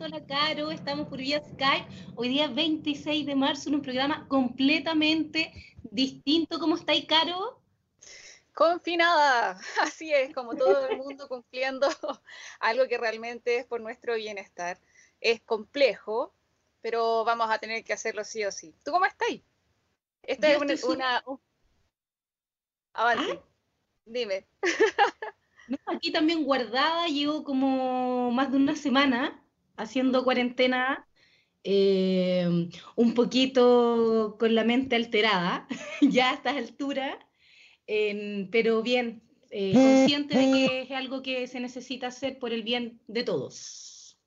Hola Caro, estamos por vía Skype. Hoy día 26 de marzo en un programa completamente distinto. ¿Cómo estáis, Caro? Confinada, así es, como todo el mundo cumpliendo algo que realmente es por nuestro bienestar. Es complejo, pero vamos a tener que hacerlo sí o sí. ¿Tú cómo estás? Esta es una... Avance. ¿Ah? Dime. aquí también guardada, llevo como más de una semana haciendo cuarentena, eh, un poquito con la mente alterada, ya a estas alturas, pero bien, eh, consciente de que es algo que se necesita hacer por el bien de todos.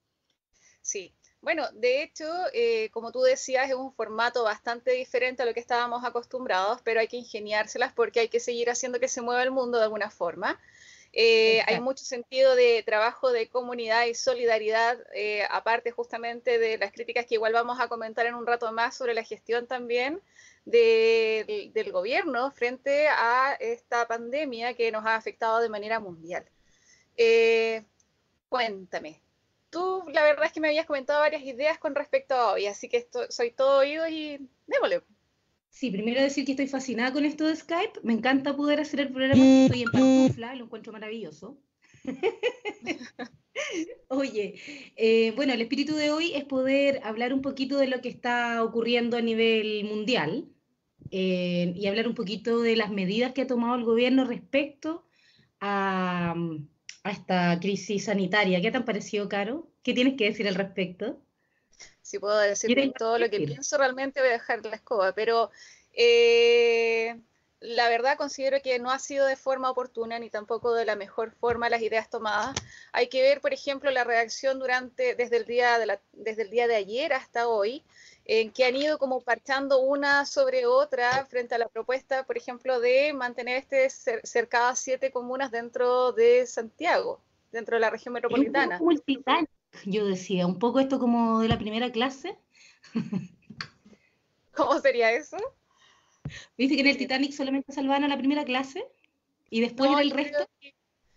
Sí, bueno, de hecho, eh, como tú decías, es un formato bastante diferente a lo que estábamos acostumbrados, pero hay que ingeniárselas porque hay que seguir haciendo que se mueva el mundo de alguna forma. Eh, hay mucho sentido de trabajo de comunidad y solidaridad, eh, aparte justamente de las críticas que igual vamos a comentar en un rato más sobre la gestión también del gobierno frente a esta pandemia que nos ha afectado de manera mundial. Eh, cuéntame, tú la verdad es que me habías comentado varias ideas con respecto a hoy, así que soy todo oído y démosle. Sí, primero decir que estoy fascinada con esto de Skype. Me encanta poder hacer el programa. Estoy en pantufla, lo encuentro maravilloso. Oye, eh, bueno, el espíritu de hoy es poder hablar un poquito de lo que está ocurriendo a nivel mundial eh, y hablar un poquito de las medidas que ha tomado el gobierno respecto a, a esta crisis sanitaria. ¿Qué te han parecido, Caro? ¿Qué tienes que decir al respecto? Si puedo decir todo lo que pienso, realmente voy a dejar la escoba, pero eh, la verdad considero que no ha sido de forma oportuna ni tampoco de la mejor forma las ideas tomadas. Hay que ver, por ejemplo, la reacción durante desde el día de, desde el día de ayer hasta hoy, en que han ido como parchando una sobre otra frente a la propuesta, por ejemplo, de mantener este cercadas siete comunas dentro de Santiago, dentro de la región metropolitana yo decía, un poco esto como de la primera clase. ¿Cómo sería eso? ¿Viste que en el Titanic solamente salvaban a la primera clase? ¿Y después el resto?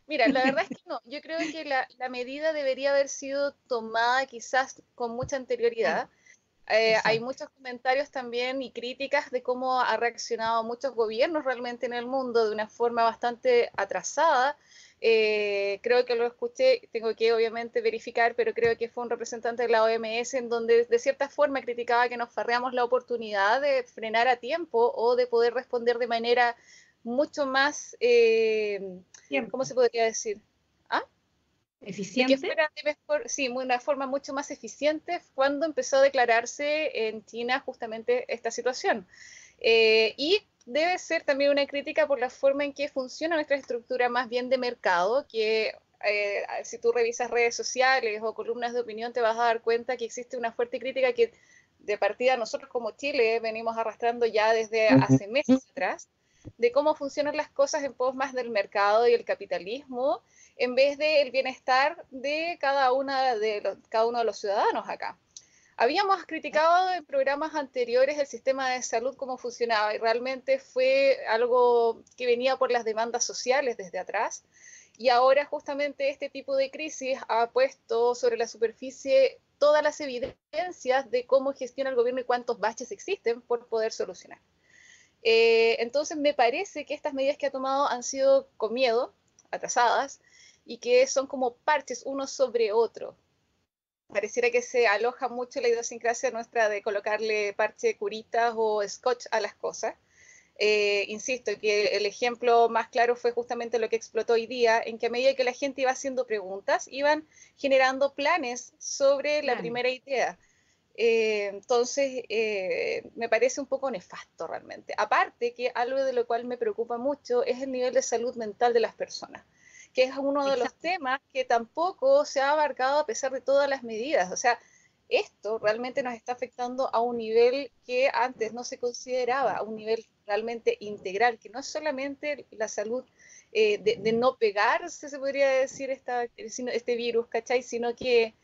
mira, la verdad es que no. Yo creo que la, medida debería haber sido tomada quizás con mucha anterioridad. Eh, hay muchos comentarios también y críticas de cómo ha reaccionado muchos gobiernos realmente en el mundo de una forma bastante atrasada. Eh, creo que lo escuché, tengo que obviamente verificar, pero creo que fue un representante de la OMS en donde de cierta forma criticaba que nos farreamos la oportunidad de frenar a tiempo o de poder responder de manera mucho más, eh, ¿cómo se podría decir? Eficiente. Que fuera de mejor, sí, una forma mucho más eficiente cuando empezó a declararse en China justamente esta situación. Eh, y debe ser también una crítica por la forma en que funciona nuestra estructura más bien de mercado, que eh, si tú revisas redes sociales o columnas de opinión te vas a dar cuenta que existe una fuerte crítica que de partida nosotros como Chile venimos arrastrando ya desde hace meses atrás, de cómo funcionan las cosas en pos más del mercado y el capitalismo, en vez del bienestar de cada, una de cada uno de los ciudadanos acá. Habíamos criticado en programas anteriores el sistema de salud, cómo funcionaba, y realmente fue algo que venía por las demandas sociales desde atrás. Y ahora justamente este tipo de crisis ha puesto sobre la superficie todas las evidencias de cómo gestiona el gobierno y cuántos baches existen por poder solucionar. Eh, entonces me parece que estas medidas que ha tomado han sido con miedo, atrasadas, y que son como parches uno sobre otro pareciera que se aloja mucho la idiosincrasia nuestra de colocarle parche curitas o scotch a las cosas. Eh, insisto, que el ejemplo más claro fue justamente lo que explotó hoy día, en que a medida que la gente iba haciendo preguntas, iban generando planes sobre la primera idea. Eh, entonces, eh, me parece un poco nefasto realmente. Aparte que algo de lo cual me preocupa mucho es el nivel de salud mental de las personas que es uno de los temas que tampoco se ha abarcado a pesar de todas las medidas. O sea, esto realmente nos está afectando a un nivel que antes no se consideraba, a un nivel realmente integral, que no es solamente la salud eh, de, no pegarse, se podría decir, esta, este virus, ¿cachai? Sino que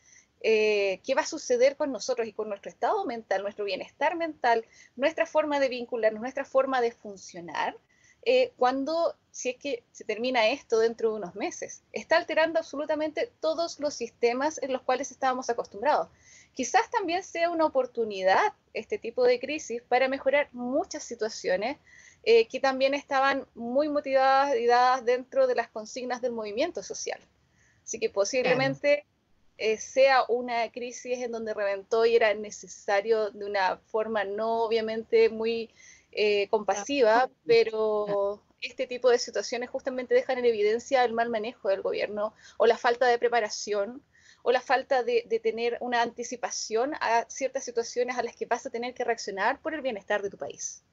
eh, qué va a suceder con nosotros y con nuestro estado mental, nuestro bienestar mental, nuestra forma de vincularnos, nuestra forma de funcionar, eh, cuando, si es que se termina esto dentro de unos meses. Está alterando absolutamente todos los sistemas en los cuales estábamos acostumbrados. Quizás también sea una oportunidad este tipo de crisis para mejorar muchas situaciones eh, que también estaban muy motivadas y dadas dentro de las consignas del movimiento social. Así que posiblemente eh, sea una crisis en donde reventó y era necesario de una forma no obviamente muy eh, compasiva, pero este tipo de situaciones justamente dejan en evidencia el mal manejo del gobierno o la falta de preparación o la falta de, tener una anticipación a ciertas situaciones a las que vas a tener que reaccionar por el bienestar de tu país.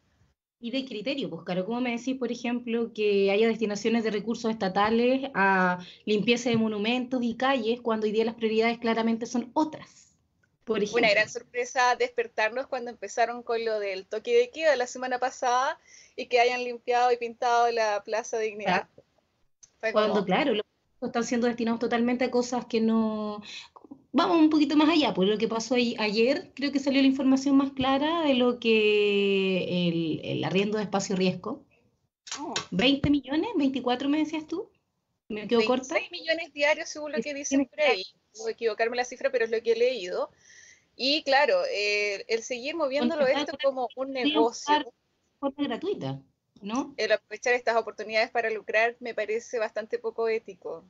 Y de criterio, pues, Caro, ¿cómo me decís, por ejemplo, que haya destinaciones de recursos estatales a limpieza de monumentos y calles cuando hoy día las prioridades claramente son otras? Por ejemplo. Una gran sorpresa despertarnos cuando empezaron con lo del toque de queda la semana pasada y que hayan limpiado y pintado la Plaza Dignidad. Cuando, claro, están siendo destinados totalmente a cosas que no... Vamos un poquito más allá, por lo que pasó ayer, creo que salió la información más clara de lo que el, arriendo de espacio riesgo. ¿20 millones? ¿24 me decías tú? ¿Me quedo corta? millones diarios según lo que dicen por ahí. Puedo equivocarme la cifra, pero es lo que he leído. Y claro, eh, el seguir moviéndolo esto como un negocio. Forma gratuita. El aprovechar estas oportunidades para lucrar me parece bastante poco ético,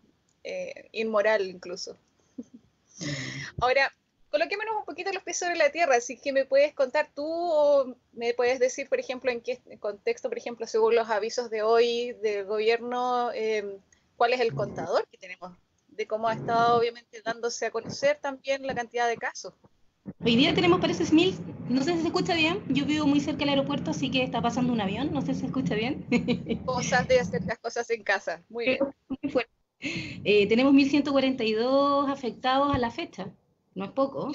eh, inmoral incluso. Mm. Ahora, coloquémonos un poquito los pies sobre la tierra, así que me puedes contar tú o me puedes decir, por ejemplo, en qué contexto, por ejemplo, según los avisos de hoy del gobierno, em, cuál es el contador que tenemos, de cómo ha estado obviamente dándose a conocer también la cantidad de casos. Hoy día tenemos, parece, mil, no sé si se escucha bien, yo vivo muy cerca del aeropuerto, así que está pasando un avión, no sé si se escucha bien. Cosas de hacer las cosas en casa, muy bien. Eh, tenemos 1.142 afectados a la fecha, no es poco.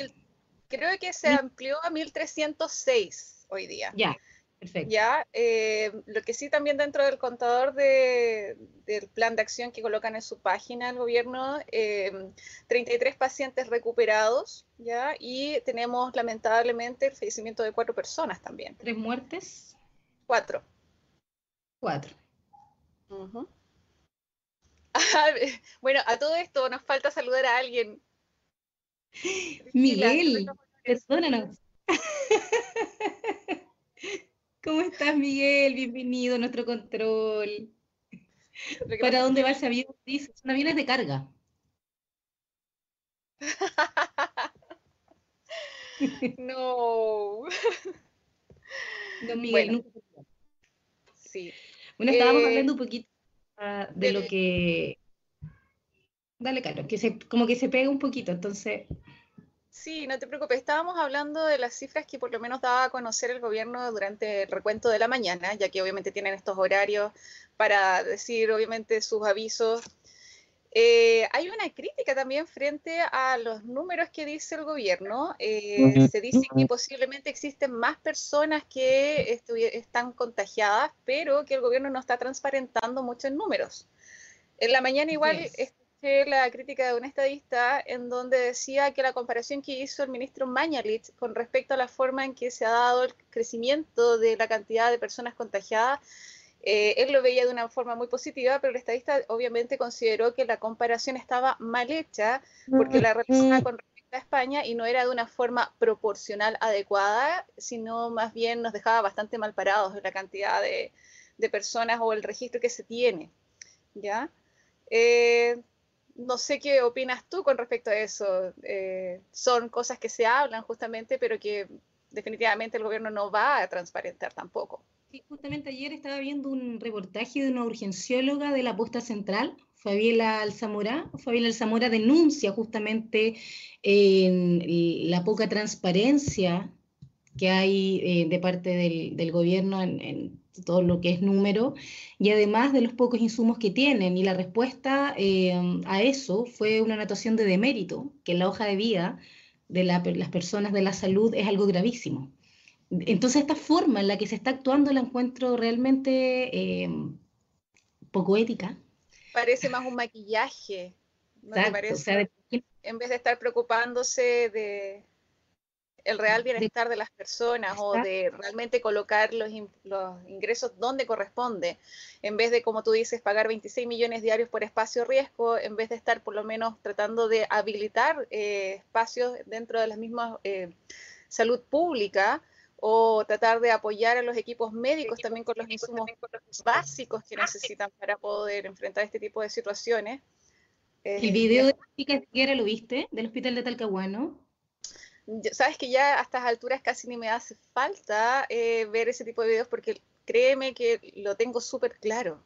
Creo que se amplió a 1.306 hoy día. Ya, Perfecto. Ya, eh, lo que sí también dentro del contador de, del plan de acción que colocan en su página el gobierno, 33 eh, pacientes recuperados, ya, y tenemos lamentablemente el fallecimiento de cuatro personas también. ¿Tres muertes? Cuatro. Cuatro. bueno, a todo esto nos falta saludar a alguien. Miguel, perdónanos. ¿Cómo estás, Miguel? Bienvenido a nuestro control. ¿Para dónde va ese avión? Dice, son aviones de carga. no. No, Miguel, bueno. Sí. Bueno, estábamos eh, hablando un poquito de, lo que. Dale, Carlos, que se, como que se pega un poquito, entonces. Sí, no te preocupes. Estábamos hablando de las cifras que por lo menos daba a conocer el gobierno durante el recuento de la mañana, ya que obviamente tienen estos horarios para decir obviamente sus avisos. Eh, hay una crítica también frente a los números que dice el gobierno. Eh, se dice que posiblemente existen más personas que están contagiadas, pero que el gobierno no está transparentando muchos números. En la mañana igual la crítica de un estadista en donde decía que la comparación que hizo el ministro Mañalich con respecto a la forma en que se ha dado el crecimiento de la cantidad de personas contagiadas, eh, él lo veía de una forma muy positiva, pero el estadista obviamente consideró que la comparación estaba mal hecha porque la realizaba con respecto a España y no era de una forma proporcional adecuada, sino más bien nos dejaba bastante mal parados la cantidad de, de personas o el registro que se tiene. ¿Ya? Eh, no sé qué opinas tú con respecto a eso. Eh, son cosas que se hablan justamente, pero que definitivamente el gobierno no va a transparentar tampoco. Justamente ayer estaba viendo un reportaje de una urgencióloga de la posta central, Fabiola Alzamora. Fabiola Alzamora denuncia justamente la poca transparencia que hay eh, de parte del, gobierno en, todo lo que es número y además de los pocos insumos que tienen. Y la respuesta eh, a eso fue una anotación de demérito, que en la hoja de vida de las personas de la salud es algo gravísimo. Entonces, esta forma en la que se está actuando la encuentro realmente eh, poco ética. Parece más un maquillaje, ¿no te parece? en vez de estar preocupándose de, el real bienestar de las personas o de realmente colocar los, los, ingresos donde corresponde, en vez de, como tú dices, pagar 26 millones diarios por espacio riesgo, en vez de estar por lo menos tratando de habilitar eh, espacios dentro de las mismas eh, salud pública o tratar de apoyar a los equipos médicos también con los insumos básicos que necesitan para poder enfrentar este tipo de situaciones. ¿El video de la lo viste? Del hospital de Talcahuano sabes que ya a estas alturas casi ni me hace falta eh, ver ese tipo de videos porque créeme que lo tengo súper claro.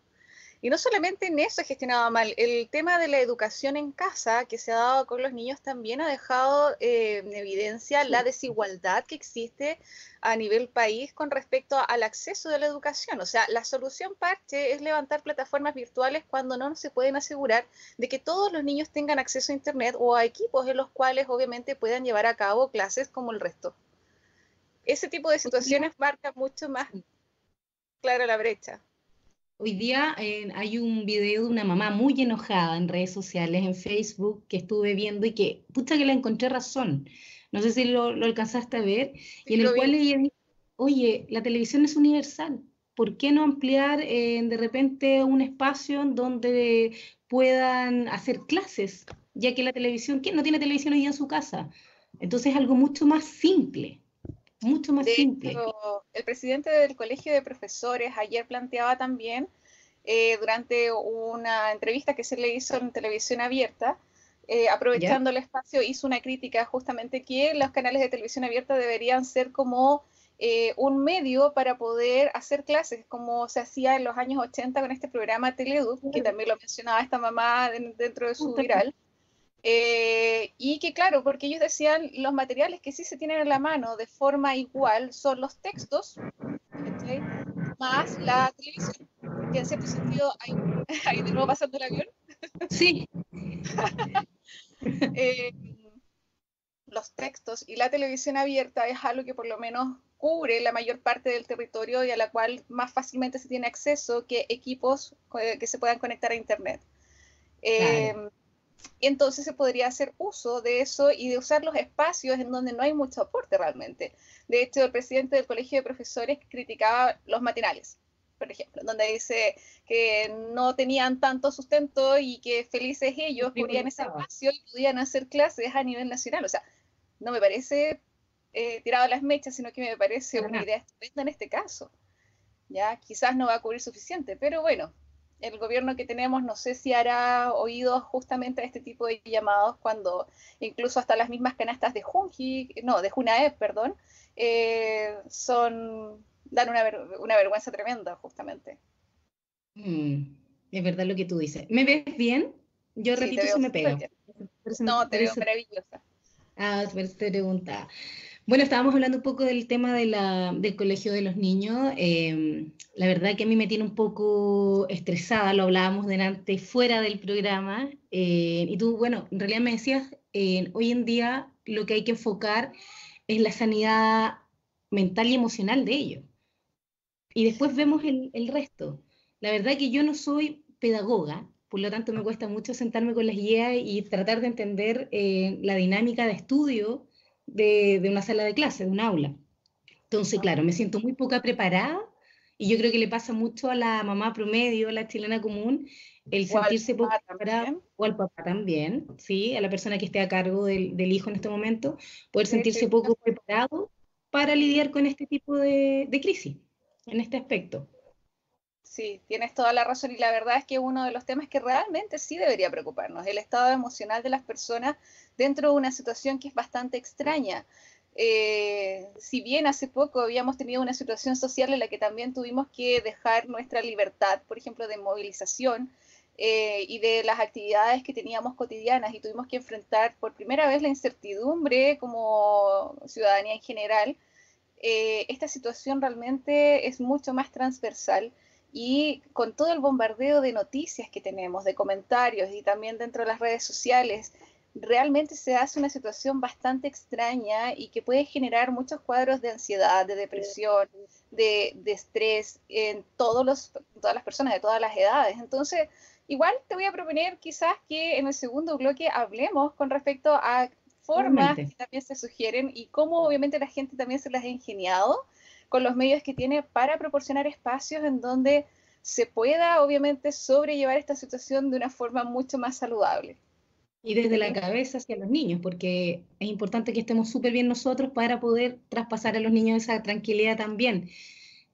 Y no solamente en eso he gestionado mal, el tema de la educación en casa que se ha dado con los niños también ha dejado eh, en evidencia la desigualdad que existe a nivel país con respecto al acceso de la educación. O sea, la solución parche es levantar plataformas virtuales cuando no se pueden asegurar de que todos los niños tengan acceso a Internet o a equipos en los cuales obviamente puedan llevar a cabo clases como el resto. Ese tipo de situaciones marca mucho más clara la brecha. Hoy día eh, hay un video de una mamá muy enojada en redes sociales, en Facebook, que estuve viendo y que, pucha que la encontré razón. No sé si lo, alcanzaste a ver, y en el cual ella dice, oye, la televisión es universal, ¿por qué no ampliar eh, de repente un espacio en donde puedan hacer clases? Ya que la televisión, ¿quién no tiene televisión hoy día en su casa? Entonces es algo mucho más simple mucho más simple. el presidente del Colegio de Profesores ayer planteaba también, eh, durante una entrevista que se le hizo en televisión abierta, eh, aprovechando el espacio, hizo una crítica justamente que los canales de televisión abierta deberían ser como eh, un medio para poder hacer clases, como se hacía en los años 80 con este programa Teleduc, que también lo mencionaba esta mamá dentro de su viral. Eh, y que claro, porque ellos decían los materiales que sí se tienen en la mano de forma igual son los textos, más la televisión. Que en cierto sentido, hay, de nuevo pasando el avión. Sí. Eh, los textos y la televisión abierta es algo que por lo menos cubre la mayor parte del territorio y a la cual más fácilmente se tiene acceso que equipos eh, que se puedan conectar a Internet. Y entonces se podría hacer uso de eso y de usar los espacios en donde no hay mucho aporte realmente. De hecho, el presidente del Colegio de Profesores criticaba los matinales, por ejemplo, donde dice que no tenían tanto sustento y que felices ellos cubrían ese espacio y podían hacer clases a nivel nacional. O sea, no me parece eh, tirado a las mechas, sino que me parece una idea estupenda en este caso. Ya, quizás no va a cubrir suficiente, pero bueno, el gobierno que tenemos no sé si hará oídos justamente a este tipo de llamados cuando incluso hasta las mismas canastas de Junji, no, de Junaep, perdón, eh, son dan una, una, vergüenza tremenda justamente. Mm, es verdad lo que tú dices. ¿Me ves bien? Yo repito si me pego. No, te veo maravillosa. Ah, te pregunta. Bueno, estábamos hablando un poco del tema de la, del colegio de los niños. Em, la verdad que a mí me tiene un poco estresada, lo hablábamos delante fuera del programa. Eh, y tú, bueno, en realidad me decías, eh, hoy en día lo que hay que enfocar es la sanidad mental y emocional de ellos. Y después vemos el, resto. La verdad que yo no soy pedagoga, por lo tanto me cuesta mucho sentarme con las guías y tratar de entender eh, la dinámica de estudio de, una sala de clase, de un aula. Entonces, claro, me siento muy poca preparada y yo creo que le pasa mucho a la mamá promedio, a la chilena común, el sentirse poco preparada, o al papá también, ¿sí? A la persona que esté a cargo del, hijo en este momento, poder sentirse poco preparado para lidiar con este tipo de, de crisis, en este aspecto. Sí, tienes toda la razón y la verdad es que uno de los temas que realmente sí debería preocuparnos, el estado emocional de las personas dentro de una situación que es bastante extraña. Eh, si bien hace poco habíamos tenido una situación social en la que también tuvimos que dejar nuestra libertad, por ejemplo, de movilización eh, y de las actividades que teníamos cotidianas y tuvimos que enfrentar por primera vez la incertidumbre como ciudadanía en general, eh, esta situación realmente es mucho más transversal y con todo el bombardeo de noticias que tenemos, de comentarios y también dentro de las redes sociales, realmente se hace una situación bastante extraña y que puede generar muchos cuadros de ansiedad, de depresión, de, estrés en todos los, todas las personas de todas las edades. Entonces, igual te voy a proponer quizás que en el segundo bloque hablemos con respecto a formas que también se sugieren y cómo obviamente la gente también se las ha ingeniado con los medios que tiene para proporcionar espacios en donde se pueda obviamente sobrellevar esta situación de una forma mucho más saludable. Y desde la cabeza hacia los niños, porque es importante que estemos súper bien nosotros para poder traspasar a los niños esa tranquilidad también.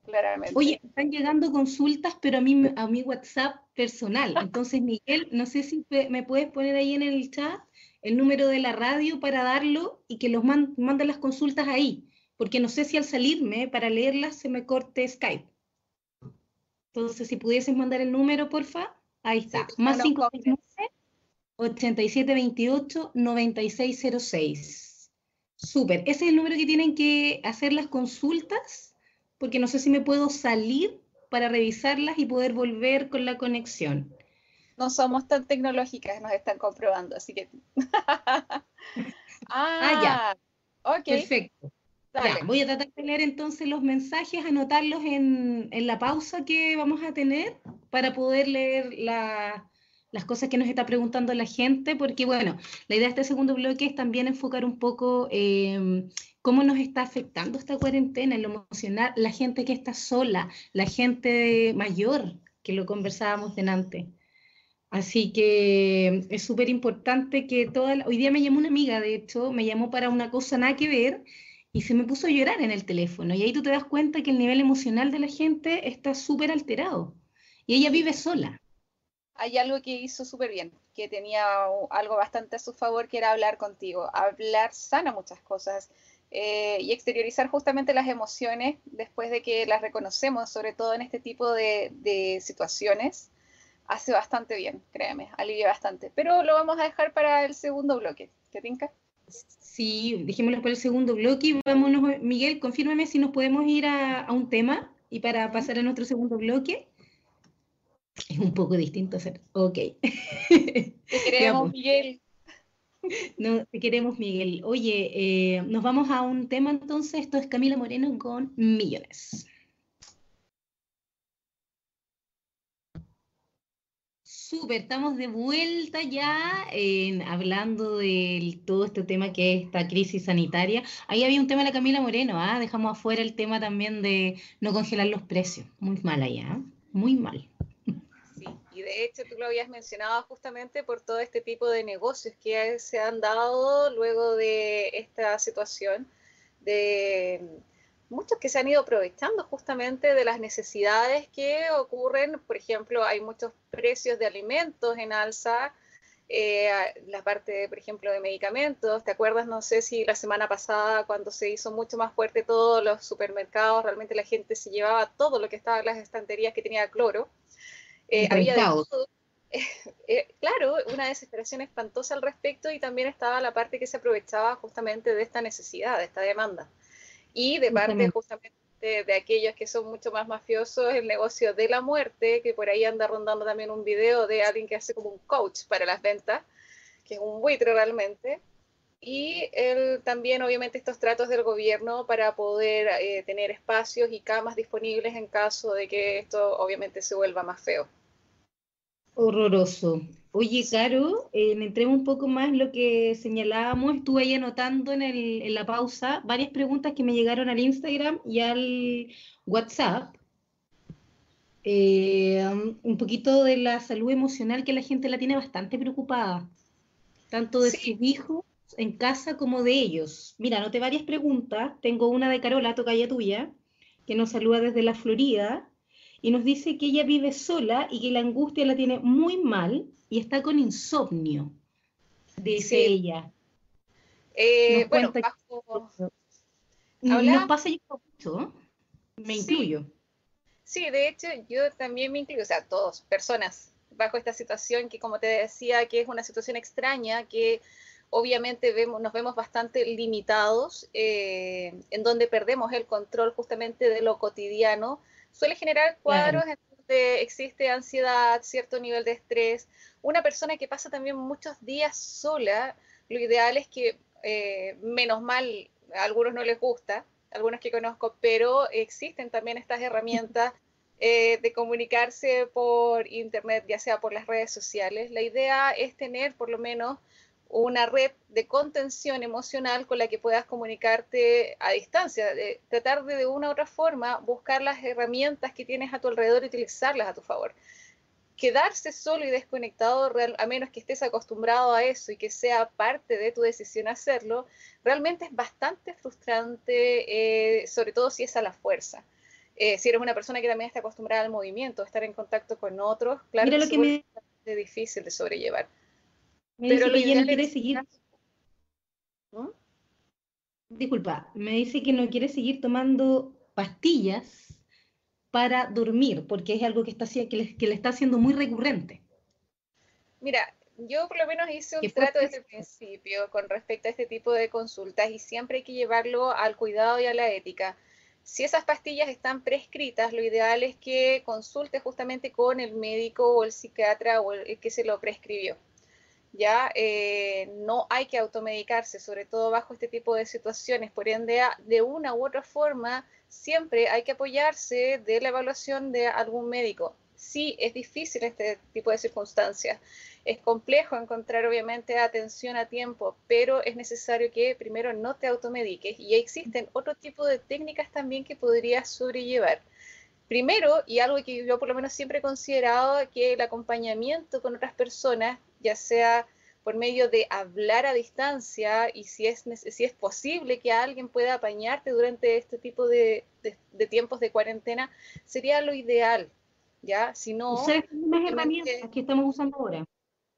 Claramente. Oye, están llegando consultas, pero a mí a mi WhatsApp personal. Entonces, Miguel, no sé si me puedes poner ahí en el chat el número de la radio para darlo y que los manden las consultas ahí, porque no sé si al salirme para leerlas se me corte Skype. Entonces, si pudieses mandar el número, porfa, ahí está. Más 569 8728 9606. Súper. Ese es el número que tienen que hacer las consultas, porque no sé si me puedo salir para revisarlas y poder volver con la conexión. No somos tan tecnológicas, nos están comprobando, así que. ah, ya. Ok. Perfecto. Voy a tratar de leer entonces los mensajes, anotarlos en, en la pausa que vamos a tener para poder leer la, las cosas que nos está preguntando la gente, porque bueno, la idea de este segundo bloque es también enfocar un poco em, cómo nos está afectando esta cuarentena en lo emocional, la gente que está sola, la gente mayor, que lo conversábamos delante. Así que es súper importante que toda... Hoy día me llamó una amiga, de hecho, me llamó para una cosa nada que ver y se me puso a llorar en el teléfono. Y ahí tú te das cuenta que el nivel emocional de la gente está súper alterado. Y ella vive sola hay algo que hizo súper bien, que tenía algo bastante a su favor, que era hablar contigo. Hablar sana muchas cosas eh, y exteriorizar justamente las emociones después de que las reconocemos, sobre todo en este tipo de, situaciones, hace bastante bien, créeme, alivia bastante. Pero lo vamos a dejar para el segundo bloque. ¿Te tinca? Sí, dejémoslo para el segundo bloque. Vámonos, Miguel, confírmeme si nos podemos ir a, a un tema y para pasar a nuestro segundo bloque. Es un poco distinto hacer. Ok. Te queremos, Miguel. No, te queremos, Miguel. Oye, eh, nos vamos a un tema entonces. Esto es Camila Moreno con Millones. Súper, estamos de vuelta ya en, hablando de todo este tema que es esta crisis sanitaria. Ahí había un tema de la Camila Moreno, ¿ah? dejamos afuera el tema también de no congelar los precios. Muy mal allá, ¿ah? muy mal y de hecho tú lo habías mencionado justamente por todo este tipo de negocios que se han dado luego de esta situación, de muchos que se han ido aprovechando justamente de las necesidades que ocurren, por ejemplo, hay muchos precios de alimentos en alza, eh, la parte, por ejemplo, de medicamentos. ¿Te acuerdas? No sé si la semana pasada, cuando se hizo mucho más fuerte todos los supermercados, realmente la gente se llevaba todo lo que estaba en las estanterías que tenía cloro. Eh, había eh, claro, una desesperación espantosa al respecto y también estaba la parte que se aprovechaba justamente de esta necesidad, de esta demanda. Y de parte justamente de, aquellos que son mucho más mafiosos, el negocio de la muerte, que por ahí anda rondando también un video de alguien que hace como un coach para las ventas, que es un buitre realmente. Y el, también, obviamente, estos tratos del gobierno para poder eh, tener espacios y camas disponibles en caso de que esto, obviamente, se vuelva más feo. Horroroso. Oye, Caro, eh, entremos un poco más lo que señalábamos. Estuve ahí anotando en, el, en la pausa varias preguntas que me llegaron al Instagram y al WhatsApp. Eh, un poquito de la salud emocional que la gente la tiene bastante preocupada, tanto de sus hijos en casa como de ellos. Mira, anoté varias preguntas. Tengo una de Carola, tocaya tuya, que nos saluda desde la Florida y nos dice que ella vive sola y que la angustia la tiene muy mal y está con insomnio, dice ella. Eh, bueno, bajo... Nos pasa mucho, me incluyo. Sí, de hecho yo también me incluyo, o sea, todos, personas, bajo esta situación que como te decía, que es una situación extraña, que obviamente vemos, nos vemos bastante limitados, eh, en donde perdemos el control justamente de lo cotidiano, suele generar cuadros en donde existe ansiedad, cierto nivel de estrés. Una persona que pasa también muchos días sola, lo ideal es que, eh, menos mal, a algunos no les gusta, algunos que conozco, pero existen también estas herramientas eh, de comunicarse por internet, ya sea por las redes sociales. La idea es tener por lo menos una red de contención emocional con la que puedas comunicarte a distancia, de tratar de de una u otra forma buscar las herramientas que tienes a tu alrededor y utilizarlas a tu favor. Quedarse solo y desconectado, a menos que estés acostumbrado a eso y que sea parte de tu decisión hacerlo, realmente es bastante frustrante, eh, sobre todo si es a la fuerza. Eh, si eres una persona que también está acostumbrada al movimiento, estar en contacto con otros, claro que, es me... difícil de sobrellevar. Me Pero dice que no quiere seguir. Disculpa, me dice que no quiere seguir tomando pastillas para dormir, porque es algo que, está, que, le, que le está haciendo muy recurrente. Mira, yo por lo menos hice un trato desde el principio con respecto a este tipo de consultas y siempre hay que llevarlo al cuidado y a la ética. Si esas pastillas están prescritas, lo ideal es que consulte justamente con el médico o el psiquiatra o el que se lo prescribió ya eh, no hay que automedicarse, sobre todo bajo este tipo de situaciones. Por ende, de una u otra forma, siempre hay que apoyarse de la evaluación de algún médico. Sí, es difícil este tipo de circunstancias. Es complejo encontrar, obviamente, atención a tiempo, pero es necesario que primero no te automediques y existen otro tipo de técnicas también que podrías sobrellevar. Primero, y algo que yo por lo menos siempre he considerado, que el acompañamiento con otras personas ya sea por medio de hablar a distancia y si es, si es posible que alguien pueda apañarte durante este tipo de, tiempos de cuarentena, sería lo ideal, ¿ya? Si no... herramientas que estamos usando ahora.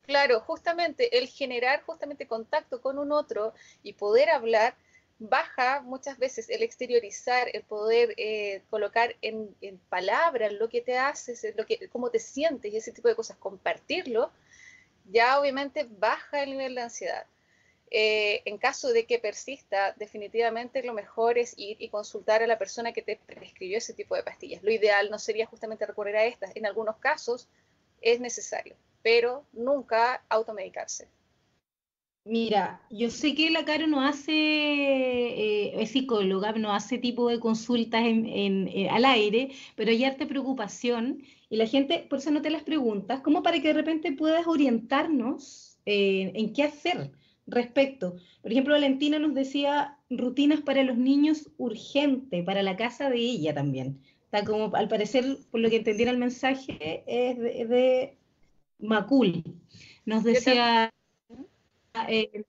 Claro, justamente el generar justamente contacto con un otro y poder hablar baja muchas veces el exteriorizar, el poder eh, colocar en, en palabras lo que te haces, lo que, cómo te sientes y ese tipo de cosas, compartirlo, ya obviamente baja el nivel de ansiedad. Eh, en caso de que persista, definitivamente lo mejor es ir y consultar a la persona que te prescribió ese tipo de pastillas. Lo ideal no sería justamente recurrir a estas. En algunos casos es necesario, pero nunca automedicarse. Mira, yo sé que la Caro no hace, eh, es psicóloga, no hace tipo de consultas en, eh, al aire, pero hay harta preocupación y la gente, por eso no te las preguntas, como para que de repente puedas orientarnos eh, en qué hacer respecto. Por ejemplo, Valentina nos decía rutinas para los niños urgente, para la casa de ella también. Está como, al parecer, por lo que entendí en el mensaje, es de, de Macul. Nos decía eh,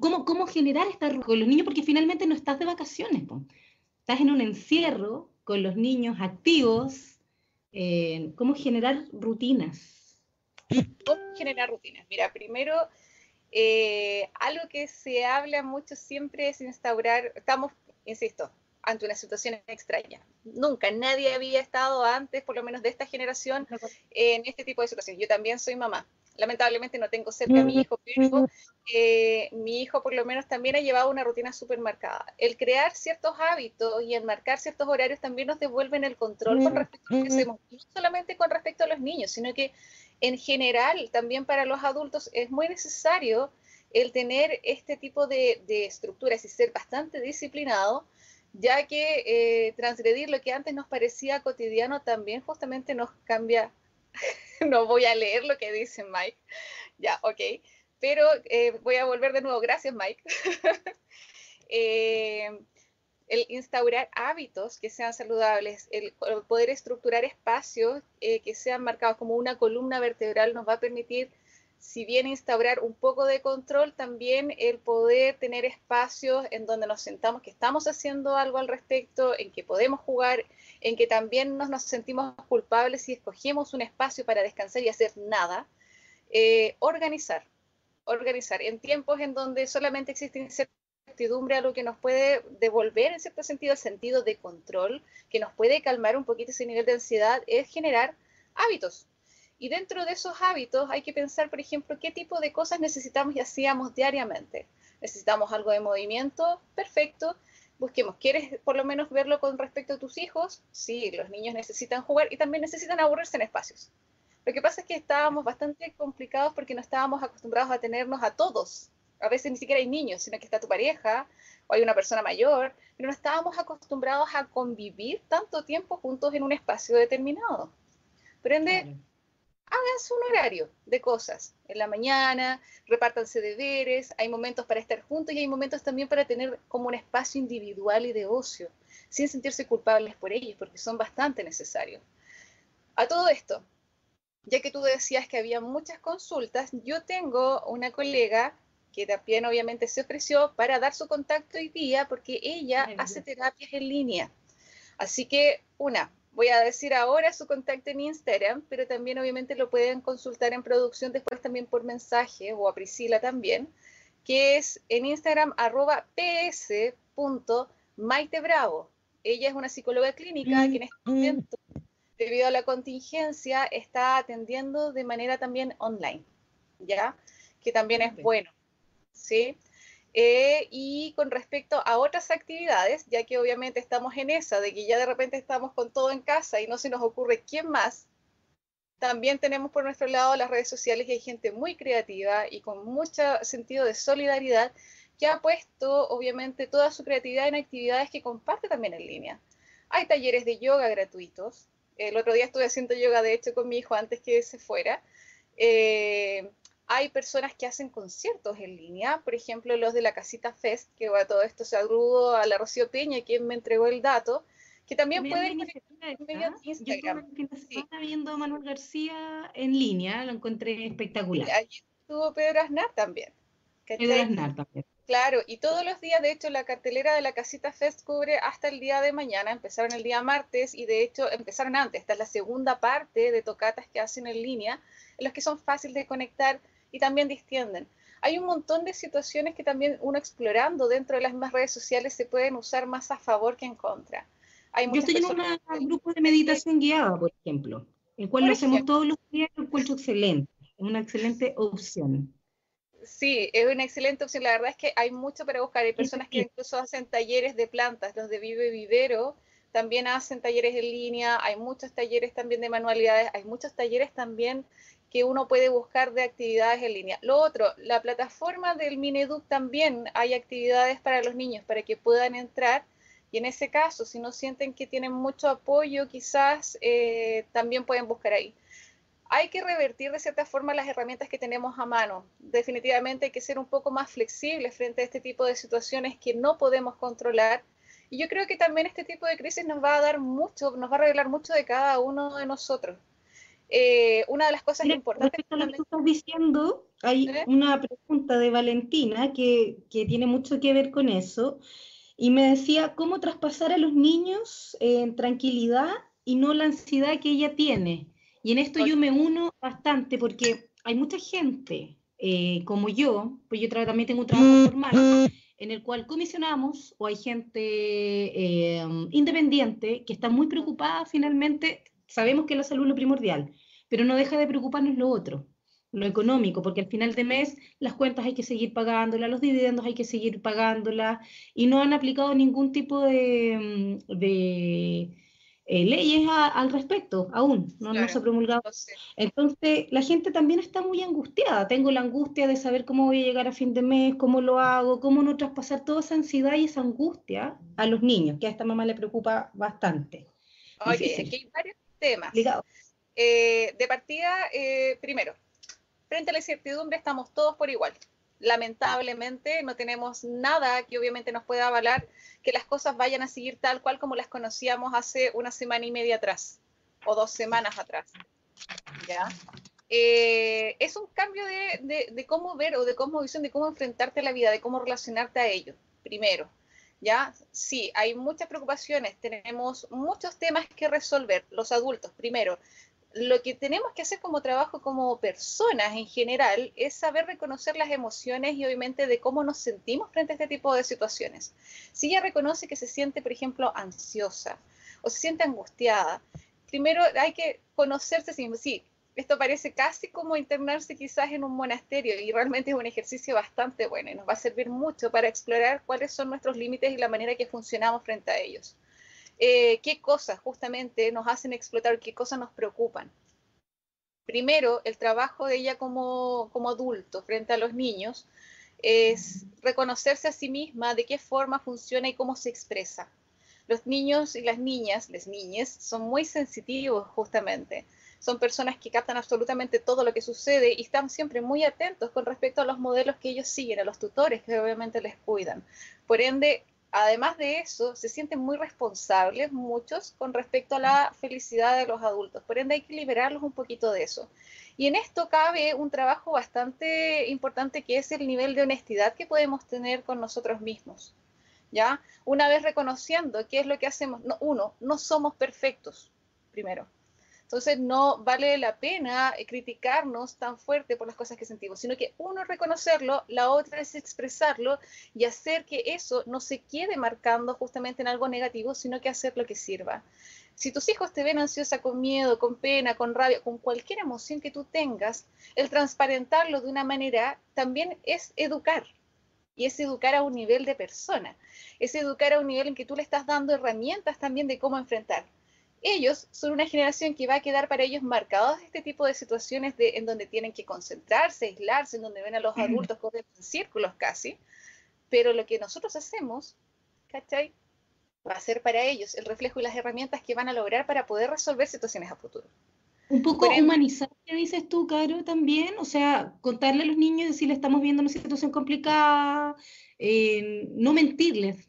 cómo, cómo generar esta con los niños, porque finalmente no estás de vacaciones, estás en un encierro con los niños activos, eh, cómo generar rutinas. ¿Cómo generar rutinas? Mira, primero, eh, algo que se habla mucho siempre es instaurar, estamos, insisto, ante una situación extraña. Nunca, nadie había estado antes, por lo menos de esta generación, en este tipo de situaciones. Yo también soy mamá lamentablemente no tengo cerca a mi hijo, pero eh, mi hijo por lo menos también ha llevado una rutina súper marcada. El crear ciertos hábitos y enmarcar ciertos horarios también nos devuelven el control con respecto a lo que hacemos, no solamente con respecto a los niños, sino que en general también para los adultos es muy necesario el tener este tipo de, estructuras y ser bastante disciplinado, ya que eh, transgredir lo que antes nos parecía cotidiano también justamente nos cambia no voy a leer lo que dice Mike. Ya, ok. Pero eh, voy a volver de nuevo. Gracias, Mike. Eh, el instaurar hábitos que sean saludables, el, poder estructurar espacios eh, que sean marcados como una columna vertebral nos va a permitir si bien instaurar un poco de control, también el poder tener espacios en donde nos sentamos que estamos haciendo algo al respecto, en que podemos jugar, en que también nos, nos sentimos culpables si escogemos un espacio para descansar y hacer nada. Eh, organizar, organizar en tiempos en donde solamente existe incertidumbre, algo que nos puede devolver en cierto sentido el sentido de control, que nos puede calmar un poquito ese nivel de ansiedad, es generar hábitos y dentro de esos hábitos hay que pensar, por ejemplo, qué tipo de cosas necesitamos y hacíamos diariamente. Necesitamos algo de movimiento, perfecto. Busquemos, ¿quieres por lo menos verlo con respecto a tus hijos? Sí, los niños necesitan jugar y también necesitan aburrirse en espacios. Lo que pasa es que estábamos bastante complicados porque no estábamos acostumbrados a tenernos a todos. A veces ni siquiera hay niños, sino que está tu pareja o hay una persona mayor, pero no estábamos acostumbrados a convivir tanto tiempo juntos en un espacio determinado. Prende, háganse un horario de cosas. En la mañana, repártanse deberes, hay momentos para estar juntos y hay momentos también para tener como un espacio individual y de ocio, sin sentirse culpables por ellos, porque son bastante necesarios. A todo esto, ya que tú decías que había muchas consultas, yo tengo una colega que también obviamente se ofreció para dar su contacto hoy día porque ella hace terapias en línea. Así que, una, voy a decir ahora su contacto en Instagram, pero también obviamente lo pueden consultar en producción después también por mensaje o a Priscila también, que es en Instagram arroba ps.maitebravo. Ella es una psicóloga clínica que en este mm, mm. momento, debido a la contingencia, está atendiendo de manera también online, ¿ya? Que también es bueno, ¿sí? Eh, y con respecto a otras actividades, ya que obviamente estamos en esa, de que ya de repente estamos con todo en casa y no se nos ocurre quién más, también tenemos por nuestro lado las redes sociales y hay gente muy creativa y con mucho sentido de solidaridad que ha puesto obviamente toda su creatividad en actividades que comparte también en línea. Hay talleres de yoga gratuitos. El otro día estuve haciendo yoga, de hecho, con mi hijo antes que se fuera. Eh, hay personas que hacen conciertos en línea, por ejemplo, los de la Casita Fest, que va todo esto saludo a la Rocío Peña, quien me entregó el dato, que también pueden medio Instagram. Yo sí. viendo a Manuel García en línea, lo encontré espectacular. Y allí estuvo Pedro Aznar también. Pedro Aznar también. Claro, y todos los días, de hecho, la cartelera de la Casita Fest cubre hasta el día de mañana. Empezaron el día martes y de hecho empezaron antes. Esta es la segunda parte de tocatas que hacen en línea, en los que son fáciles de conectar y también distienden. Hay un montón de situaciones que también uno explorando dentro de las mismas redes sociales se pueden usar más a favor que en contra. Hay Yo estoy en un grupo de meditación guiada, por ejemplo, el cual lo hacemos todos los días lo encuentro excelente, es una excelente opción. Sí, es una excelente opción. La verdad es que hay mucho para buscar. Hay personas que incluso hacen talleres de plantas, los de Vive Vivero, también hacen talleres en línea, hay muchos talleres también de manualidades, hay muchos talleres también que uno puede buscar de actividades en línea. Lo otro, la plataforma del Mineduc también hay actividades para los niños para que puedan entrar y en ese caso, si no sienten que tienen mucho apoyo, quizás eh, también pueden buscar ahí. Hay que revertir de cierta forma las herramientas que tenemos a mano. Definitivamente hay que ser un poco más flexibles frente a este tipo de situaciones que no podemos controlar. Y yo creo que también este tipo de crisis nos va a dar mucho, nos va a revelar mucho de cada uno de nosotros. Eh, una de las cosas importantes... Lo que estás diciendo, hay ¿Eh? una pregunta de Valentina que, que, tiene mucho que ver con eso, y me decía cómo traspasar a los niños en tranquilidad y no la ansiedad que ella tiene. Y en esto yo me uno bastante porque hay mucha gente eh, como yo, pues yo también tengo un trabajo formal en el cual comisionamos o hay gente independiente que está muy preocupada finalmente sabemos que la salud es lo primordial, pero no deja de preocuparnos lo otro, lo económico, porque al final de mes las cuentas hay que seguir pagándolas, los dividendos hay que seguir pagándolas, y no han aplicado ningún tipo de, mm, de eh, leyes al respecto, aún, no, se ha promulgado. Entonces, la gente también está muy angustiada. Tengo la angustia de saber cómo voy a llegar a fin de mes, cómo lo hago, cómo no traspasar toda esa ansiedad y esa angustia a los niños, que a esta mamá le preocupa bastante. Oye, aquí hay temas. Eh, de partida, eh, primero, frente a la incertidumbre estamos todos por igual. Lamentablemente no tenemos nada que obviamente nos pueda avalar que las cosas vayan a seguir tal cual como las conocíamos hace una semana y media atrás o dos semanas atrás. ¿Ya? Eh, es un cambio de, de, cómo ver o de cómo visión, de cómo enfrentarte a la vida, de cómo relacionarte a ello, primero. ¿Ya? Sí, hay muchas preocupaciones, tenemos muchos temas que resolver, los adultos, primero. Lo que tenemos que hacer como trabajo como personas en general es saber reconocer las emociones y obviamente de cómo nos sentimos frente a este tipo de situaciones. Si ella reconoce que se siente, por ejemplo, ansiosa o se siente angustiada, primero hay que conocerse, sí, esto parece casi como internarse quizás en un monasterio y realmente es un ejercicio bastante bueno y nos va a servir mucho para explorar cuáles son nuestros límites y la manera que funcionamos frente a ellos. Eh, ¿Qué cosas justamente nos hacen explotar? ¿Qué cosas nos preocupan? Primero, el trabajo de ella como, como adulto frente a los niños es reconocerse a sí misma de qué forma funciona y cómo se expresa. Los niños y las niñas, las niñas, son muy sensitivos justamente son personas que captan absolutamente todo lo que sucede y están siempre muy atentos con respecto a los modelos que ellos siguen, a los tutores que obviamente les cuidan. Por ende, además de eso, se sienten muy responsables muchos con respecto a la felicidad de los adultos. Por ende, hay que liberarlos un poquito de eso. Y en esto cabe un trabajo bastante importante que es el nivel de honestidad que podemos tener con nosotros mismos. ¿Ya? Una vez reconociendo qué es lo que hacemos, uno, no somos perfectos, primero. Entonces no vale la pena criticarnos tan fuerte por las cosas que sentimos, sino que uno reconocerlo, la otra es expresarlo y hacer que eso no se quede marcando justamente en algo negativo, sino que hacer lo que sirva. Si tus hijos te ven ansiosa con miedo, con pena, con rabia, con cualquier emoción que tú tengas, el transparentarlo de una manera también es educar. Y es educar a un nivel de persona. Es educar a un nivel en que tú le estás dando herramientas también de cómo enfrentar ellos son una generación que va a quedar para ellos marcados este tipo de situaciones de, en donde tienen que concentrarse, aislarse, en donde ven a los adultos correr en círculos casi. Pero lo que nosotros hacemos, ¿cachai? Va a ser para ellos el reflejo y las herramientas que van a lograr para poder resolver situaciones a futuro. Un poco humanizar, ¿qué dices tú, Caro, también? O sea, contarle a los niños, decirles, estamos viendo una situación complicada, eh, no mentirles,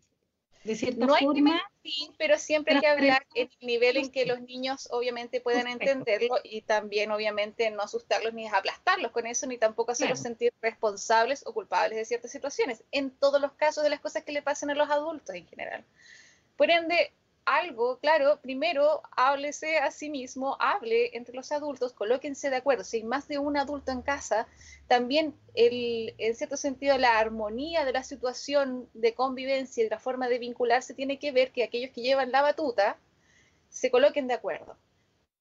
de cierta no forma. Que pero siempre hay que hablar en el nivel en que los niños obviamente puedan entenderlo y también obviamente no asustarlos ni aplastarlos con eso, ni tampoco hacerlos sentir responsables o culpables de ciertas situaciones, en todos los casos de las cosas que le pasan a los adultos en general. Por ende, algo, claro, primero háblese a sí mismo, hable entre los adultos, colóquense de acuerdo. Si hay más de un adulto en casa, también el, en cierto sentido la armonía de la situación de convivencia y la forma de vincularse tiene que ver que aquellos que llevan la batuta se coloquen de acuerdo.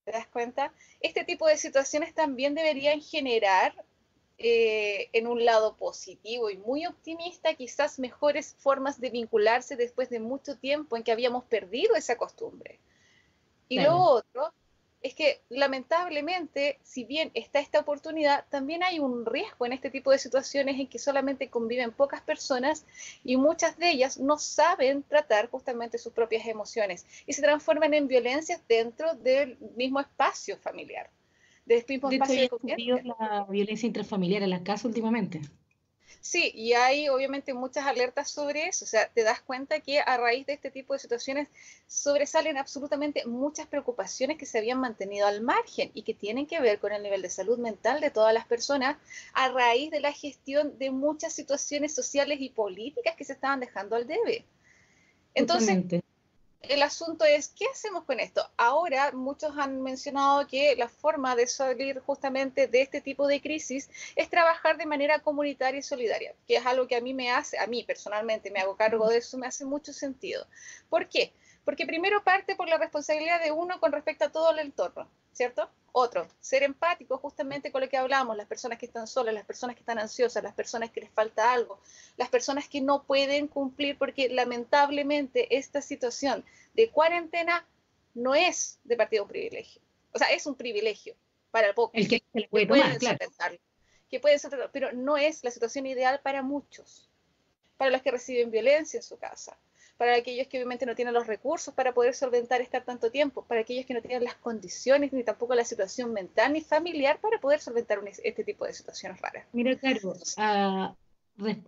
¿Te das cuenta? Este tipo de situaciones también deberían generar eh, en un lado positivo y muy optimista, quizás mejores formas de vincularse después de mucho tiempo en que habíamos perdido esa costumbre. Y lo otro es que lamentablemente, si bien está esta oportunidad, también hay un riesgo en este tipo de situaciones en que solamente conviven pocas personas y muchas de ellas no saben tratar justamente sus propias emociones y se transforman en violencias dentro del mismo espacio familiar de espacio de la violencia intrafamiliar en la casa últimamente. Sí, y hay obviamente muchas alertas sobre eso. O sea, te das cuenta que a raíz de este tipo de situaciones sobresalen absolutamente muchas preocupaciones que se habían mantenido al margen y que tienen que ver con el nivel de salud mental de todas las personas a raíz de la gestión de muchas situaciones sociales y políticas que se estaban dejando al debe. Entonces, el asunto es, ¿qué hacemos con esto? Ahora muchos han mencionado que la forma de salir justamente de este tipo de crisis es trabajar de manera comunitaria y solidaria, que es algo que a mí me hace, a mí personalmente me hago cargo de eso, me hace mucho sentido. ¿Por qué? Porque primero parte por la responsabilidad de uno con respecto a todo el entorno, ¿cierto? Otro, ser empático justamente con lo que hablamos, las personas que están solas, las personas que están ansiosas, las personas que les falta algo, las personas que no pueden cumplir porque lamentablemente esta situación de cuarentena no es de partido un privilegio. O sea, es un privilegio para el poco. El que, puede pueden claro. que pueden pero no es la situación ideal para muchos. Para los que reciben violencia en su casa, para aquellos que obviamente no tienen los recursos para poder solventar estar tanto tiempo, para aquellos que no tienen las condiciones ni tampoco la situación mental ni familiar para poder solventar este tipo de situaciones raras. Mira, Caro, a,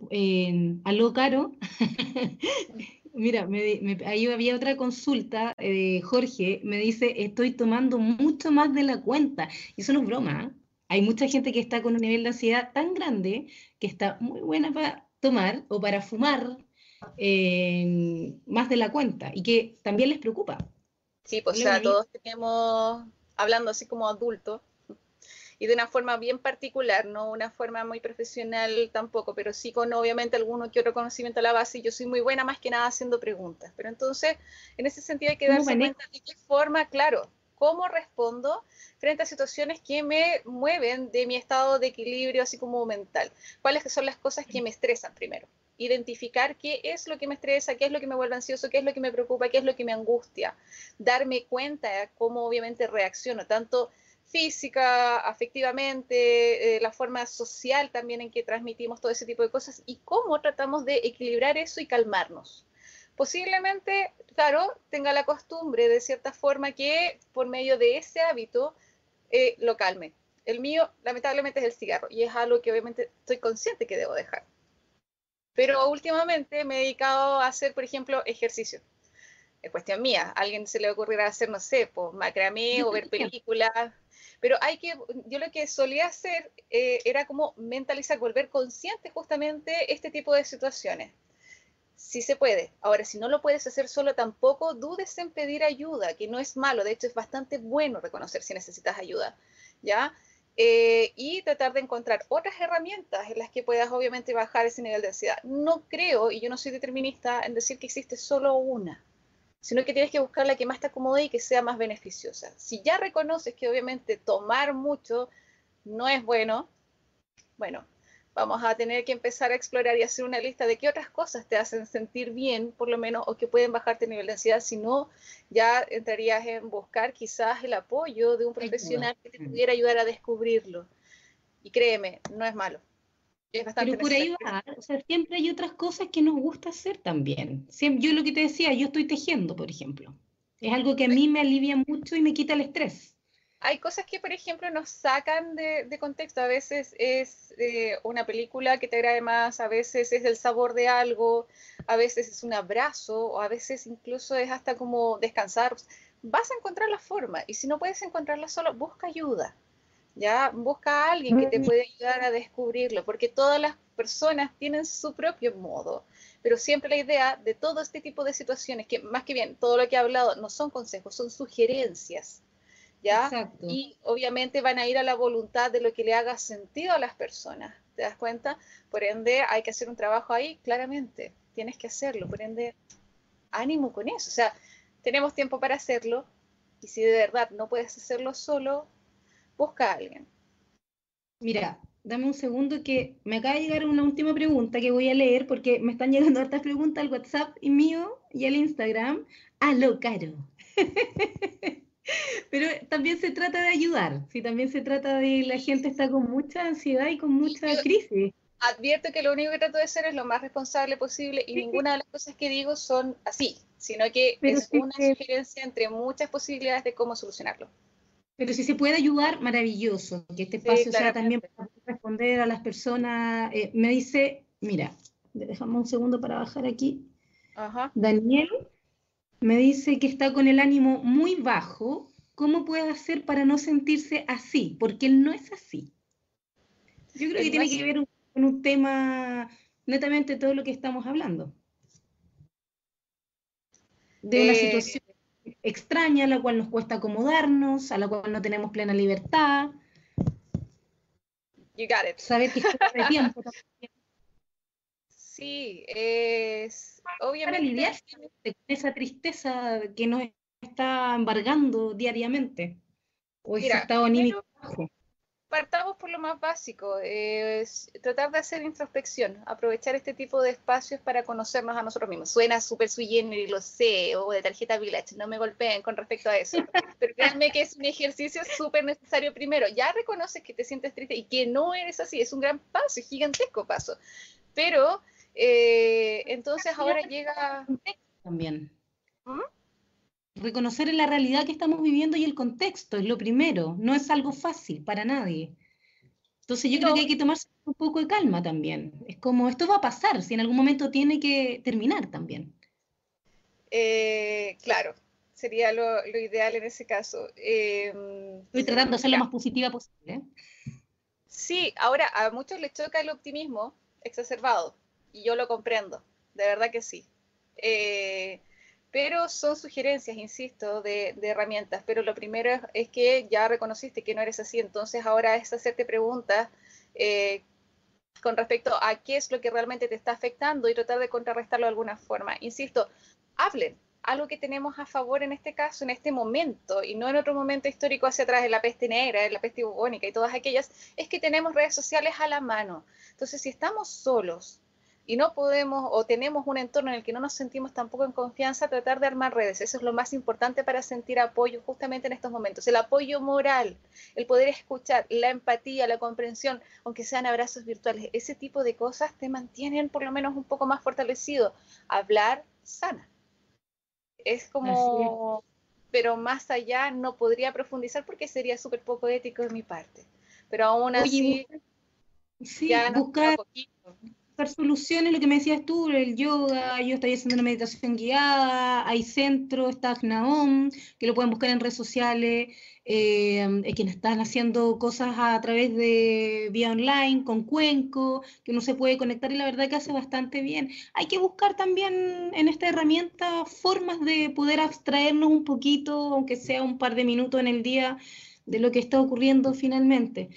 eh, Caro. Mira, ahí había otra consulta de Jorge, me dice, estoy tomando mucho más de la cuenta. Y eso no es broma. ¿eh? Hay mucha gente que está con un nivel de ansiedad tan grande que está muy buena para tomar o para fumar eh, más de la cuenta y que también les preocupa. Sí, pues o sea, todos tenemos, hablando así como adultos, y de una forma bien particular, no una forma muy profesional tampoco, pero sí con obviamente alguno que otro conocimiento a la base. Y yo soy muy buena más que nada haciendo preguntas. Pero entonces, en ese sentido hay que darse cuenta de qué forma, claro, cómo respondo frente a situaciones que me mueven de mi estado de equilibrio, así como mental. ¿Cuáles son las cosas que me estresan primero? Identificar qué es lo que me estresa, qué es lo que me vuelve ansioso, qué es lo que me preocupa, qué es lo que me angustia, darme cuenta de cómo obviamente reacciono, tanto física, afectivamente, eh, la forma social también en que transmitimos todo ese tipo de cosas y cómo tratamos de equilibrar eso y calmarnos. Posiblemente, claro, tenga la costumbre de cierta forma que por medio de ese hábito eh, lo calme. El mío, lamentablemente, es el cigarro y es algo que obviamente estoy consciente que debo dejar. Pero últimamente me he dedicado a hacer, por ejemplo, ejercicio. Es cuestión mía. A alguien se le ocurrirá hacer, no sé, pues, macramé o ver películas. Pero hay que, yo lo que solía hacer eh, era como mentalizar, volver consciente justamente este tipo de situaciones. Si se puede. Ahora, si no lo puedes hacer solo, tampoco dudes en pedir ayuda, que no es malo. De hecho, es bastante bueno reconocer si necesitas ayuda. ¿Ya? Eh, y tratar de encontrar otras herramientas en las que puedas obviamente bajar ese nivel de ansiedad. No creo, y yo no soy determinista, en decir que existe solo una, sino que tienes que buscar la que más te acomode y que sea más beneficiosa. Si ya reconoces que obviamente tomar mucho no es bueno, bueno, vamos a tener que empezar a explorar y hacer una lista de qué otras cosas te hacen sentir bien, por lo menos, o que pueden bajarte el nivel de ansiedad. Si no, ya entrarías en buscar quizás el apoyo de un profesional que te pudiera ayudar a descubrirlo. Y créeme, no es malo. Es bastante Pero por ahí va, o sea, siempre hay otras cosas que nos gusta hacer también. yo lo que te decía, yo estoy tejiendo, por ejemplo. Es algo que a mí me alivia mucho y me quita el estrés hay cosas que, por ejemplo, nos sacan de, contexto. A veces es eh, una película que te agrade más, a veces es el sabor de algo, a veces es un abrazo, o a veces incluso es hasta como descansar. Vas a encontrar la forma, y si no puedes encontrarla solo, busca ayuda. Ya, busca a alguien que te mm. pueda ayudar a descubrirlo, porque todas las personas tienen su propio modo pero siempre la idea de todo este tipo de situaciones, que más que bien todo lo que he hablado no son consejos, son sugerencias. ¿Ya? Y obviamente van a ir a la voluntad de lo que le haga sentido a las personas, ¿te das cuenta? Por ende, hay que hacer un trabajo ahí, claramente, tienes que hacerlo, por ende, ánimo con eso, o sea, tenemos tiempo para hacerlo, y si de verdad no puedes hacerlo solo, busca a alguien. Mira, dame un segundo que me acaba de llegar una última pregunta que voy a leer porque me están llegando hartas preguntas al WhatsApp y mío y al Instagram. A lo caro. Pero también se trata de ayudar, sí, también se trata de la gente está con mucha ansiedad y con mucha crisis. Advierto que lo único que trato de hacer es lo más responsable posible y ninguna de las cosas que digo son así, sino que es una sugerencia entre muchas posibilidades de cómo solucionarlo. Pero si se puede ayudar, maravilloso, que este espacio sea también para responder a las personas. Eh, me dice, mira, dejamos un segundo para bajar aquí. Ajá. Daniel me dice que está con el ánimo muy bajo. ¿Cómo puede hacer para no sentirse así? Porque él no es así. Yo creo que tiene que ver con un tema netamente todo lo que estamos hablando. De una eh, situación extraña a la cual nos cuesta acomodarnos, a la cual no tenemos plena libertad. You got it. Saber que de tiempo Sí, es obviamente. con esa tristeza que nos está embargando diariamente, o ese estado anímico. Partamos por lo más básico, es tratar de hacer introspección, aprovechar este tipo de espacios para conocernos a nosotros mismos. Suena súper sui generis, lo sé, o de tarjeta village, no me golpeen con respecto a eso, pero créanme que es un ejercicio súper necesario primero. Ya reconoces que te sientes triste y que no eres así, es un gran paso, un gigantesco paso, pero eh, entonces ahora llega... También. ¿Mm? Reconocer la realidad que estamos viviendo y el contexto es lo primero, no es algo fácil para nadie. Entonces yo creo que hay que tomarse un poco de calma también. Es como, esto va a pasar, si en algún momento tiene que terminar también. Eh, claro, sería lo, ideal en ese caso. Em, Estoy tratando de ser lo más positiva posible. Sí, ahora a muchos les choca el optimismo exacerbado y yo lo comprendo, de verdad que sí. Eh, pero son sugerencias, insisto, de, herramientas. Pero lo primero es, que ya reconociste que no eres así, entonces ahora es hacerte preguntas eh, con respecto a qué es lo que realmente te está afectando y tratar de contrarrestarlo de alguna forma. Insisto, hablen, algo que tenemos a favor en este caso, en este momento, y no en otro momento histórico hacia atrás, en la peste negra, en la peste bubónica y todas aquellas, es que tenemos redes sociales a la mano. Entonces, si estamos solos, y no podemos o tenemos un entorno en el que no nos sentimos tampoco en confianza, tratar de armar redes. Eso es lo más importante para sentir apoyo justamente en estos momentos. El apoyo moral, el poder escuchar, la empatía, la comprensión, aunque sean abrazos virtuales, ese tipo de cosas te mantienen por lo menos un poco más fortalecido. Hablar sana. Es como pero más allá no podría profundizar porque sería súper poco ético de mi parte. Pero aún así, sí, ya buscar, buscar soluciones, lo que me decías tú, el yoga, yo estoy haciendo una meditación guiada, hay centro, está Gnaom, que lo pueden buscar en redes sociales, eh, quienes están haciendo cosas a través de vía online, con Cuenco, que uno se puede conectar y la verdad que hace bastante bien. Hay que buscar también en esta herramienta formas de poder abstraernos un poquito, aunque sea un par de minutos en el día, de lo que está ocurriendo finalmente.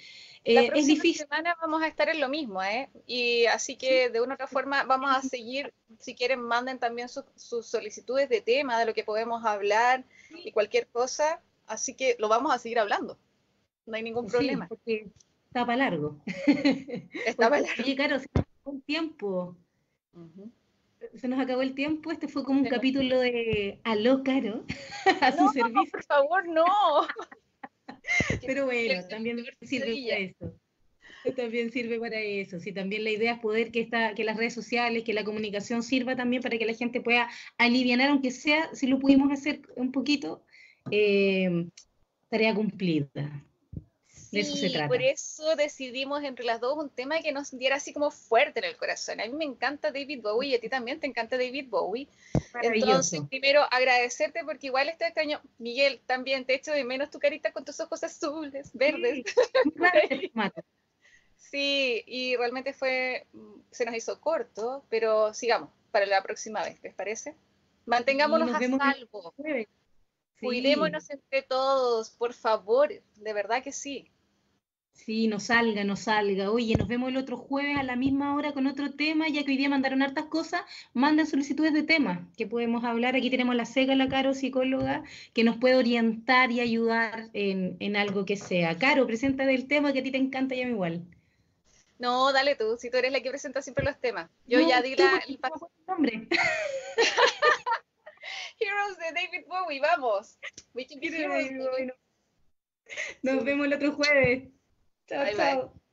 La eh, próxima semana vamos a estar en lo mismo, ¿eh? Y así que de una u otra forma vamos a seguir, si quieren manden también sus, solicitudes de tema, de lo que podemos hablar y cualquier cosa, así que lo vamos a seguir hablando. No hay ningún problema. Sí, porque está para largo. Está para largo. Oye, Caro, se nos acabó el tiempo. Se nos acabó el tiempo, este fue como un capítulo de Aló, Caro, a su servicio. por favor, no. Pero bueno, también sirve para eso. También sirve para eso. Sí, también la idea es poder que, esta, que las redes sociales, que la comunicación sirva también para que la gente pueda aliviar, aunque sea, si lo pudimos hacer un poquito, eh, tarea cumplida. De eso se trata. Por eso decidimos entre las dos un tema que nos diera así como fuerte en el corazón. A mí me encanta David Bowie y a ti también te encanta David Bowie. Entonces, primero agradecerte porque igual este año, Miguel, también te echo de menos tu carita con tus ojos azules, verdes. Sí, y realmente fue, se nos hizo corto, pero sigamos para la próxima vez, ¿les parece? Mantengámonos a salvo. Cuidémonos entre todos, por favor, de verdad que sí. Sí, no salga, no salga. Oye, nos vemos el otro jueves a la misma hora con otro tema, ya que hoy día mandaron hartas cosas, manden solicitudes de temas que podemos hablar. Aquí tenemos la Sega, la Caro, psicóloga, que nos puede orientar y ayudar en, algo que sea. Caro, presenta del tema que a ti te encanta y a mí igual. No, dale tú, si tú eres la que presenta siempre los temas. Yo ya di la, el nombre. Heroes de David Bowie, vamos. Nos vemos el otro jueves. 拜拜